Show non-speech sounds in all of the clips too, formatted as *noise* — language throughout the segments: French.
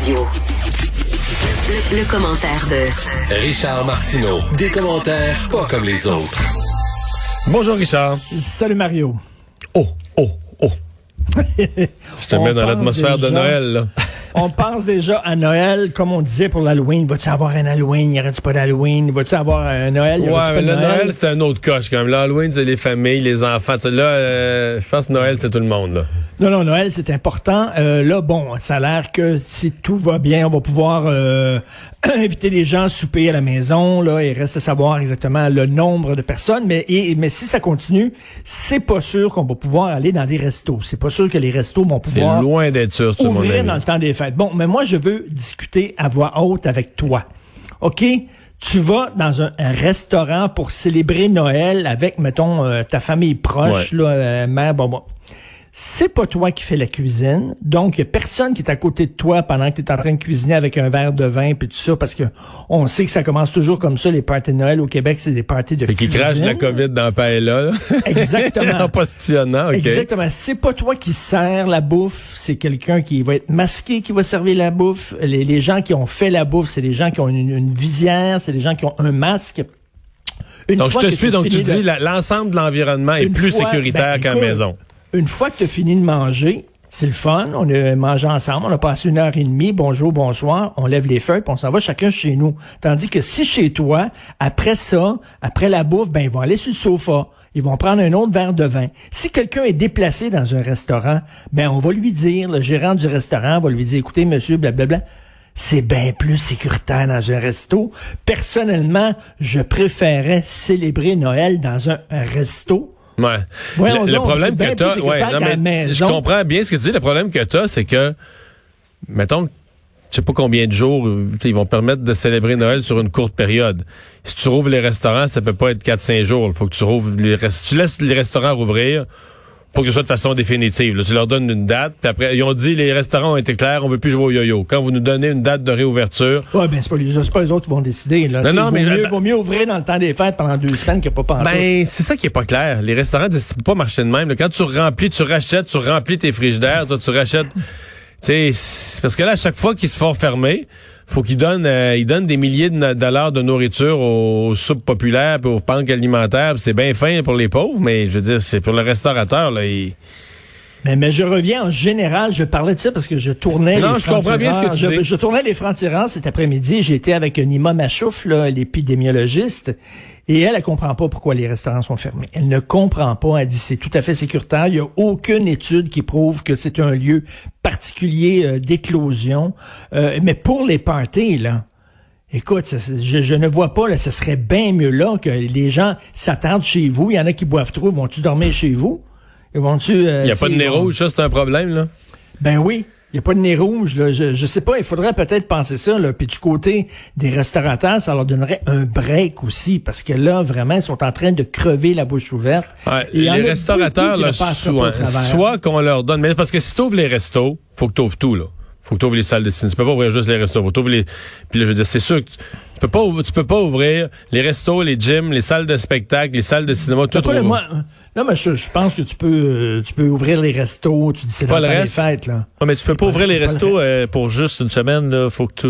Radio. Le, le commentaire de Richard Martineau. Des commentaires pas comme les autres. Bonjour Richard. Salut Mario. Oh, oh, oh. *laughs* Je te On mets dans l'atmosphère de Noël. Là. *laughs* On pense déjà à Noël, comme on disait pour l'Halloween. Va-tu avoir un Halloween? Y aurait-tu pas d'Halloween? Va-tu avoir un Noël? Y Ouais, mais le Noël, c'est un autre coche quand même. L'Halloween, c'est les familles, les enfants. Là, euh, je pense que Noël, c'est tout le monde. Là. Non, non, Noël, c'est important. Euh, là, bon, ça a l'air que si tout va bien, on va pouvoir euh, *clears throat* inviter les gens à souper à la maison. Là, il reste à savoir exactement le nombre de personnes. Mais, et, mais si ça continue, c'est pas sûr qu'on va pouvoir aller dans des restos. C'est pas sûr que les restos vont C'est pouvoir loin d'être sûr, mon ouvrir dans le temps des fêtes. Bon, mais moi, je veux discuter à voix haute avec toi. OK? Tu vas dans un, un restaurant pour célébrer Noël avec, mettons, euh, ta famille proche, Ouais. là, euh, mère, bon, bon. C'est pas toi qui fais la cuisine, donc il a personne qui est à côté de toi pendant que tu es en train de cuisiner avec un verre de vin puis tout ça, parce que on sait que ça commence toujours comme ça, les parties de Noël au Québec, c'est des parties de Fait qu'ils cuisine. crachent de la COVID dans la paella. là. Exactement. *laughs* en postillonnant, OK. Exactement. C'est pas toi qui sers la bouffe, c'est quelqu'un qui va être masqué qui va servir la bouffe. Les, les gens qui ont fait la bouffe, c'est des gens qui ont une, une visière, c'est des gens qui ont un masque. Une Donc, je te suis. Donc, tu dis l'ensemble de l'environnement est plus fois- sécuritaire ben, qu'à la maison. Une fois que tu as fini de manger, c'est le fun, on a mangé ensemble, on a passé une heure et demie, bonjour, bonsoir, on lève les feuilles, puis on s'en va chacun chez nous. Tandis que si chez toi, après ça, après la bouffe, ben ils vont aller sur le sofa. Ils vont prendre un autre verre de vin. Si quelqu'un est déplacé dans un restaurant, ben on va lui dire, le gérant du restaurant va lui dire, écoutez, monsieur, blablabla, c'est bien plus sécuritaire dans un resto. Personnellement, je préférais célébrer Noël dans un, un resto. Ouais. Le, problème que t'as, ouais, non, je comprends bien ce que tu dis. Le problème que t'as, c'est que, mettons, je sais pas combien de jours, ils vont permettre de célébrer Noël sur une courte période. Si tu rouvres les restaurants, ça peut pas être 4-5 jours. Il faut que tu rouvres les tu laisses les restaurants rouvrir. Faut que ce soit de façon définitive. là. Tu leur donnes une date, puis après, ils ont dit les restaurants ont été clairs, on veut plus jouer au yo-yo. Quand vous nous donnez une date de réouverture, Ouais, ben, c'est pas, les, c'est pas les autres qui vont décider, là. Non, non, vaut mais mieux, vaut mieux ouvrir dans le temps des fêtes pendant deux semaines que pas pendant. Ben, c'est ça qui est pas clair. Les restaurants, tu peux pas marcher de même. là. Quand tu remplis, tu rachètes, tu remplis tes frigidaires, tu, tu rachètes. Tu sais, parce que là, à chaque fois qu'ils se font fermer, faut qu'ils donnent, euh, ils donnent des milliers de dollars de nourriture aux soupes populaires puis aux banques alimentaires. C'est bien fin pour les pauvres, mais je veux dire, c'est pour le restaurateur, là. il- Mais, mais je reviens en général, je parlais de ça parce que je tournais Non, les je comprends bien ce que tu dis. je, je tournais les francs-tireurs cet après-midi. J'étais avec Nima Machouf, là, l'épidémiologiste. Et elle, elle comprend pas pourquoi les restaurants sont fermés. Elle ne comprend pas. Elle dit c'est tout à fait sécuritaire. Il y a aucune étude qui prouve que c'est un lieu particulier euh, d'éclosion. Euh, mais pour les parties, là, Écoute, ça, je, je ne vois pas, là, ce serait bien mieux là que les gens s'attendent chez vous. Il y en a qui boivent trop. Vont-tu dormir chez vous? Ils vont-tu, euh, Il n'y a pas de nez rouge, ça, c'est un problème, là? Ben oui. Il n'y a pas de nez rouge. Là. Je, je sais pas, il faudrait peut-être penser ça. Là. Puis du côté des restaurateurs, ça leur donnerait un break aussi. Parce que là, vraiment, ils sont en train de crever la bouche ouverte. Ouais, Et les restaurateurs, là, ne pas soit, qu'on leur donne, mais parce que si tu ouvres les restos, faut que tu ouvres tout, là. Faut que tu ouvres les salles de cinéma. Tu peux pas ouvrir juste les restos. Faut que les, puis là, je veux dire, c'est sûr que peux pas, ouvrir- tu peux pas ouvrir les restos, les gyms, les salles de spectacle, les salles de cinéma, tout pas le moi- Non, mais je, je pense que tu peux, euh, tu peux ouvrir les restos. Tu dis c'est Pas le les reste. fêtes, là. Ouais, mais tu peux pas pas- ouvrir les le restos euh, pour juste une semaine. Là. Faut que tu...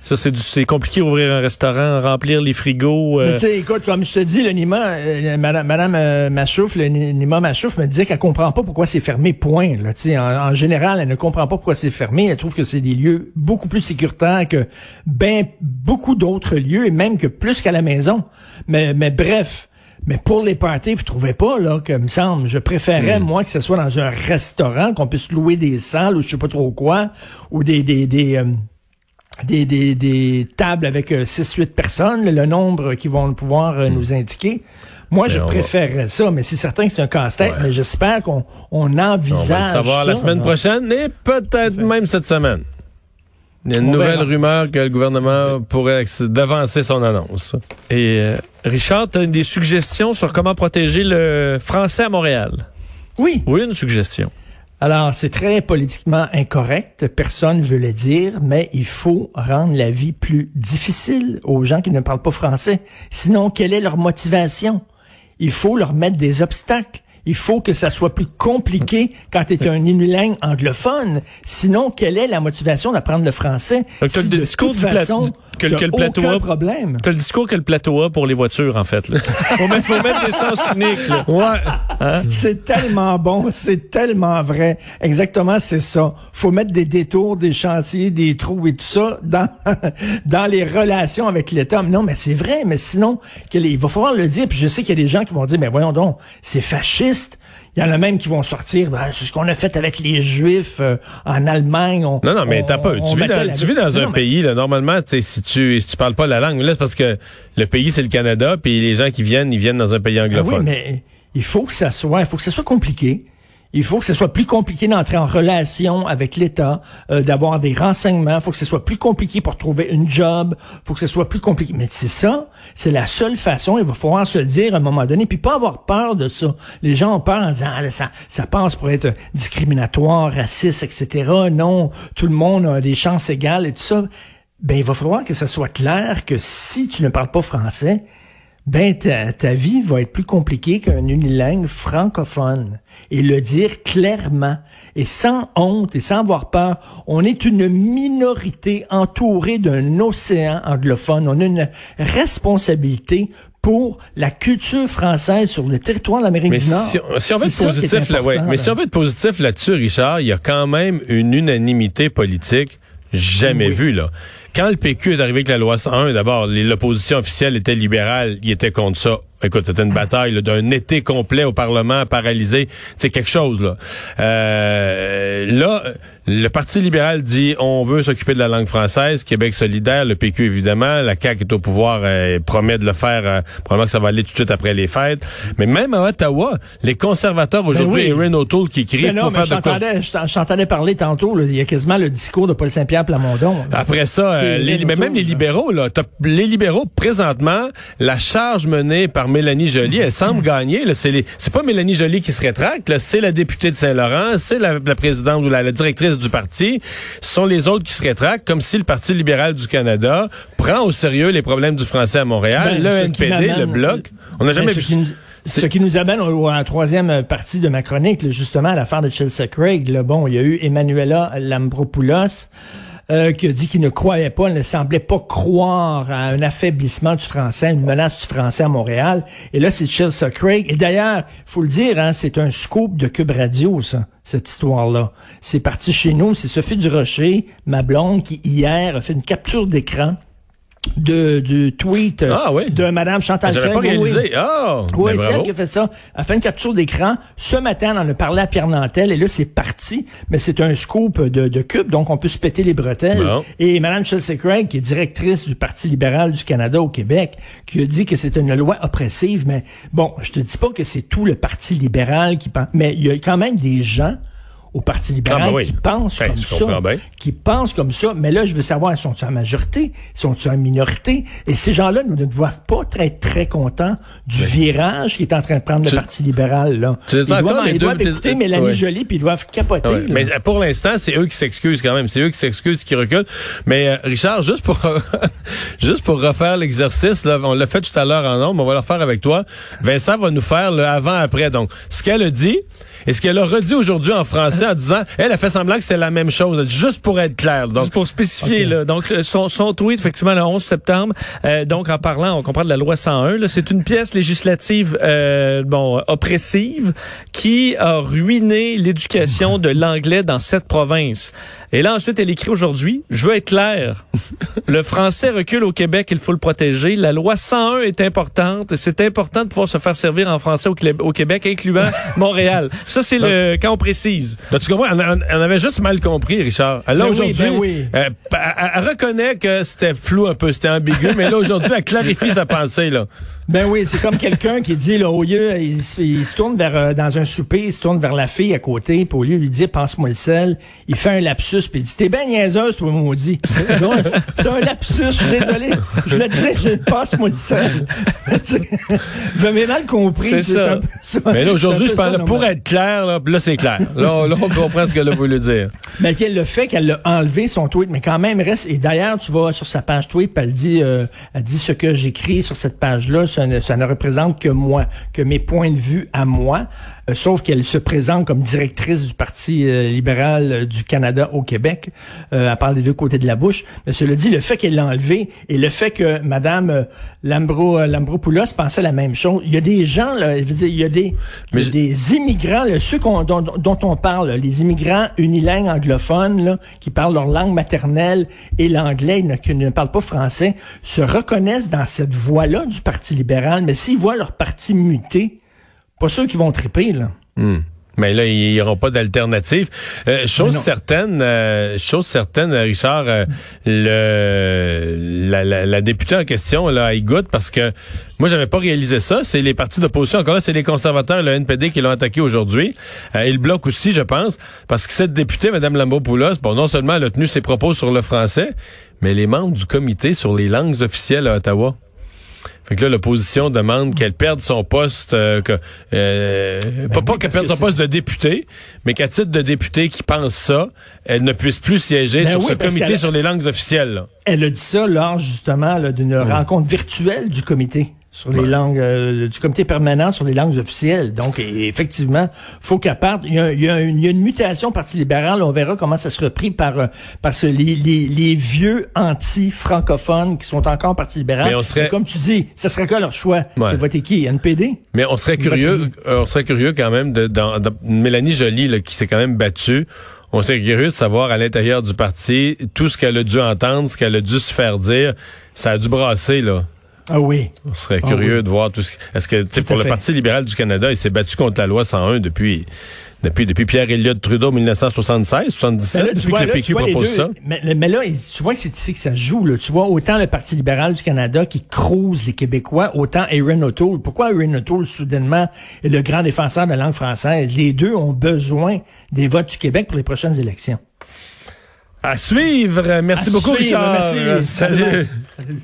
Ça, c'est, du... c'est compliqué ouvrir un restaurant, remplir les frigos. euh, Mais tu sais, écoute, comme je te dis, le Nima, euh, Madame, Madame euh, Machouf, le Ni- Nima Machouf me disait qu'elle comprend pas pourquoi c'est fermé, point. Là, tu sais, en, en général, elle ne comprend pas pourquoi c'est fermé. Elle trouve que c'est des lieux beaucoup plus sécuritaires que ben beaucoup d'autres lieux, et même que plus qu'à la maison. Mais, mais bref. Mais pour les parties, vous trouvez pas, là, que, me semble, je préférais, moi, que ce soit dans un restaurant, qu'on puisse louer des salles ou je sais pas trop quoi, ou des, des, des, euh, des, des, des tables avec 6-8 personnes, le, nombre qu'ils vont pouvoir euh, nous indiquer. Moi, je on va- préférerais ça, mais c'est certain que c'est un casse-tête, mais j'espère qu'on on On envisage va le savoir la ça, semaine là. prochaine et peut-être même cette semaine. Il y a une On nouvelle verra. rumeur que le gouvernement pourrait d'avancer son annonce. Et euh, Richard, tu as des suggestions sur comment protéger le français à Montréal? Oui. Oui, une suggestion. Alors, c'est très politiquement incorrect, personne ne veut le dire, mais il faut rendre la vie plus difficile aux gens qui ne parlent pas français. Sinon, quelle est leur motivation? Il faut leur mettre des obstacles. Il faut que ça soit plus compliqué quand tu es un unilingue anglophone. Sinon, quelle est la motivation d'apprendre le français? Donc, t'as si le de discours toute du pla- façon, que- t'as que le plateau aucun a- problème? Tu as le discours que le plateau a pour les voitures, en fait. Là. *laughs* faut, mettre, faut mettre des sens uniques. Là. Ouais. C'est tellement bon, c'est tellement vrai. Exactement, c'est ça. Faut mettre des détours, des chantiers, des trous et tout ça dans *laughs* dans les relations avec l'État. Non, mais c'est vrai, mais sinon, il va falloir le dire. Puis je sais qu'il y a des gens qui vont dire, mais voyons donc, c'est fasciste. Il y en a même qui vont sortir, ben, c'est ce qu'on a fait avec les Juifs euh, en Allemagne. On- Non, non, mais t'as pas. on Tu vis, dans, tu vis dans un mais- pays, là, normalement, tu si tu, si tu parles pas la langue, là, c'est parce que le pays, c'est le Canada, puis les gens qui viennent, ils viennent dans un pays Ah oui, anglophone. mais il faut que ça soit, il faut que ça soit compliqué. Il faut que ce soit plus compliqué d'entrer en relation avec l'État, euh, d'avoir des renseignements. Il faut que ce soit plus compliqué pour trouver une job. Il faut que ce soit plus compliqué. Mais c'est ça, c'est la seule façon. Il va falloir se le dire à un moment donné, puis pas avoir peur de ça. Les gens ont peur en disant, ah, ça, ça passe pour être discriminatoire, raciste, etc. Non, tout le monde a des chances égales et tout ça. Ben, il va falloir que ça soit clair que si tu ne parles pas français, ben ta, ta vie va être plus compliquée qu'un unilingue francophone. Et le dire clairement et sans honte et sans avoir peur, on est une minorité entourée d'un océan anglophone. On a une responsabilité pour la culture française sur le territoire de l'Amérique du Nord. si, on- si on veut être positif, là, ouais. Mais là. si on veut être positif là-dessus, Richard, il y a quand même une unanimité politique jamais Oui. vue, là. Quand le PQ est arrivé avec la loi 101, d'abord, l'opposition officielle était libérale, il était contre ça. Écoute, c'était une bataille d'un été complet au Parlement paralysé. C'est quelque chose, là. Euh, là, le Parti libéral dit on veut s'occuper de la langue française, Québec solidaire, le PQ évidemment, la CAQ est au pouvoir, euh, promet de le faire, euh, probablement que ça va aller tout de suite après les fêtes. Mais même à Ottawa, les conservateurs aujourd'hui, Ben oui. Erin O'Toole qui écrit, Mais il non, mais j'en- j'entendais parler tantôt, là, il y a quasiment le discours de Paul Saint-Pierre Plamondon. là. Après ça, euh, les, mais même les libéraux, là, les libéraux, présentement, la charge menée par Mélanie Joly, elle semble gagner. C'est pas Mélanie Joly qui se rétracte, c'est la députée de Saint-Laurent, c'est la, la présidente ou la, la directrice du parti. Ce sont les autres qui se rétractent, comme si le Parti libéral du Canada prend au sérieux les problèmes du français à Montréal, Ben, le NPD, le Bloc. On n'a jamais Ben, vu ce qui, nous, amène au- à la troisième partie de ma chronique, là, justement, à l'affaire de Chelsea Craig. Là, bon, il y a eu Emmanuela Lambropoulos euh, qui a dit qu'il ne croyait pas, ne semblait pas croire à un affaiblissement du français, une menace du français à Montréal. Et là, c'est Chelsea Craig. Et d'ailleurs, faut le dire, hein, c'est un scoop de Cube Radio, ça, cette histoire-là. C'est parti chez nous. C'est Sophie Durocher, ma blonde, qui hier a fait une capture d'écran de, du tweet euh, Ah oui? de Madame Chantal J'avais pas Craig. Oui, réalisé. Oh, Oui, ben c'est elle qui a fait ça. Elle a fait une capture d'écran. Ce matin, on en a parlé à Pierre Nantel et là, c'est parti. Mais c'est un scoop de, de Cube, donc on peut se péter les bretelles. Bon. Et Mme Chelsea Craig, qui est directrice du Parti libéral du Canada au Québec, qui a dit que c'est une loi oppressive. Mais bon, je te dis pas que c'est tout le Parti libéral qui pense, mais il y a quand même des gens au Parti libéral Ah, ben oui. qui pensent Ben, comme je ça, bien. qui pensent comme ça. Mais là, je veux savoir, sont-ils en majorité? Sont-ils en minorité? Et ces gens-là ne doivent pas être très contents du virage qui est en train de prendre. Tu- le Parti libéral. Là. Tu Ils doivent, les ils deux, doivent écouter Mélanie ouais. Joly, puis ils doivent capoter. Ouais, mais euh, pour l'instant, c'est eux qui s'excusent quand même. C'est eux qui s'excusent, qui reculent. Mais euh, Richard, juste pour *laughs* juste pour refaire l'exercice, là, on l'a fait tout à l'heure en nombre, on va le refaire avec toi. Vincent va nous faire le avant-après. Donc, ce qu'elle a dit et ce qu'elle a redit aujourd'hui en français en disant, elle a fait semblant que c'est la même chose, juste pour être clair. Donc, Juste pour spécifier, là, donc son, son tweet, effectivement, le 11 septembre, euh, donc en parlant, on comprend de la loi 101, là, c'est une pièce législative euh, bon oppressive qui a ruiné l'éducation de l'anglais dans cette province. Et là, ensuite, elle écrit aujourd'hui, je veux être clair, le français recule au Québec, il faut le protéger. La loi 101 est importante et c'est important de pouvoir se faire servir en français au Québec, incluant Montréal. Ça, c'est le quand on précise. Donc, tu comprends, on, on- on avait juste mal compris, Richard. Là, Ben oui, aujourd'hui, ben oui. euh, elle, elle reconnaît que c'était flou un peu, c'était ambigu, mais là, aujourd'hui, elle clarifie sa pensée, là. Ben oui, c'est comme quelqu'un qui dit, là, au lieu, il, se- il se tourne vers, euh, dans un souper, il se tourne vers la fille à côté, puis au lieu de lui dire, passe-moi le sel, il fait un lapsus, puis il dit, t'es ben niaiseuse, toi, maudit. *laughs* C'est un lapsus, je suis désolé. Je le dis, je passe-moi le sel. *laughs* Tu sais, Vous m'avez mal compris. C'est ça. un peu ça. Mais là, aujourd'hui, je parle pour être clair, là, c'est clair. Là, là, on comprend ce qu'elle a voulu dire. Mais qu'elle le fait qu'elle l'a enlevé son tweet, mais quand même reste. Et d'ailleurs, tu vas sur sa page tweet, puis elle dit, euh, elle dit ce que j'écris sur cette page-là, ça ne, ça ne représente que moi, que mes points de vue à moi. Euh, sauf qu'elle se présente comme directrice du Parti euh, libéral euh, du Canada au Québec. Euh, elle parle des deux côtés de la bouche. Mais cela dit, le fait qu'elle l'a enlevé et le fait que Madame euh, Lambro, euh, Lambropoulos pensait la même chose. Il y a des gens, là, je veux dire, il y a des, Mais des immigrants, là, ceux dont, dont on parle, les immigrants unilingues qui parlent leur langue maternelle et l'anglais, qui ne parlent pas français, se reconnaissent dans cette voie-là du Parti libéral. Mais s'ils voient leur parti muter, pas sûr qu'ils vont triper, là. Hmm. Mais là, ils n'auront pas d'alternative. Euh, chose certaine, euh, chose certaine, Richard, euh, le la, la, la députée en question, là, elle goûte parce que moi, j'avais pas réalisé ça. C'est les partis d'opposition. Encore là, c'est les conservateurs et le NPD qui l'ont attaqué aujourd'hui. Euh, et le Bloc aussi, je pense, parce que cette députée, Mme Lambropoulos, bon, non seulement elle a tenu ses propos sur le français, mais les membres du comité sur les langues officielles à Ottawa. Fait que là, l'opposition demande qu'elle perde son poste, euh, que, euh, pas, pas qu'elle perde que son poste de député, mais qu'à titre de député qui pense ça, elle ne puisse plus siéger Ben sur oui, ce comité sur les langues officielles. là. Elle a dit ça lors justement d'une rencontre virtuelle du comité sur les langues euh, du comité permanent sur les langues officielles. Donc et- effectivement, faut qu'elle parte. Il y, a, il y a une, il y a une mutation Parti libéral. On verra comment ça sera pris par euh, par ce- les, les, les vieux anti-francophones qui sont encore Parti libéral. Mais on serait- Et comme tu dis, ça serait quoi leur choix? Ouais. C'est voter qui? NPD Mais on serait curieux, euh, on serait curieux quand même de, dans, dans- Mélanie Joly, là, qui s'est quand même battue. On serait curieux de savoir à l'intérieur du parti tout ce qu'elle a dû entendre, ce qu'elle a dû se faire dire. Ça a dû brasser, là. Ah oui. On serait Ah curieux oui. de voir tout ce Est-ce que, tu sais, pour le fait. Parti libéral du Canada, il s'est battu contre la loi 101 depuis, depuis, depuis Pierre Elliott Trudeau 1976, 77, Mais là, tu depuis vois, que le PQ propose deux- ça. Mais, mais là, tu vois que c'est ici que ça se joue. Là. Tu vois autant le Parti libéral du Canada qui crouse les Québécois, autant Aaron O'Toole. Pourquoi Aaron O'Toole, soudainement, est le grand défenseur de la langue française? Les deux ont besoin des votes du Québec pour les prochaines élections. À suivre. Merci À beaucoup, suivre, Richard. merci. Salut. Salut.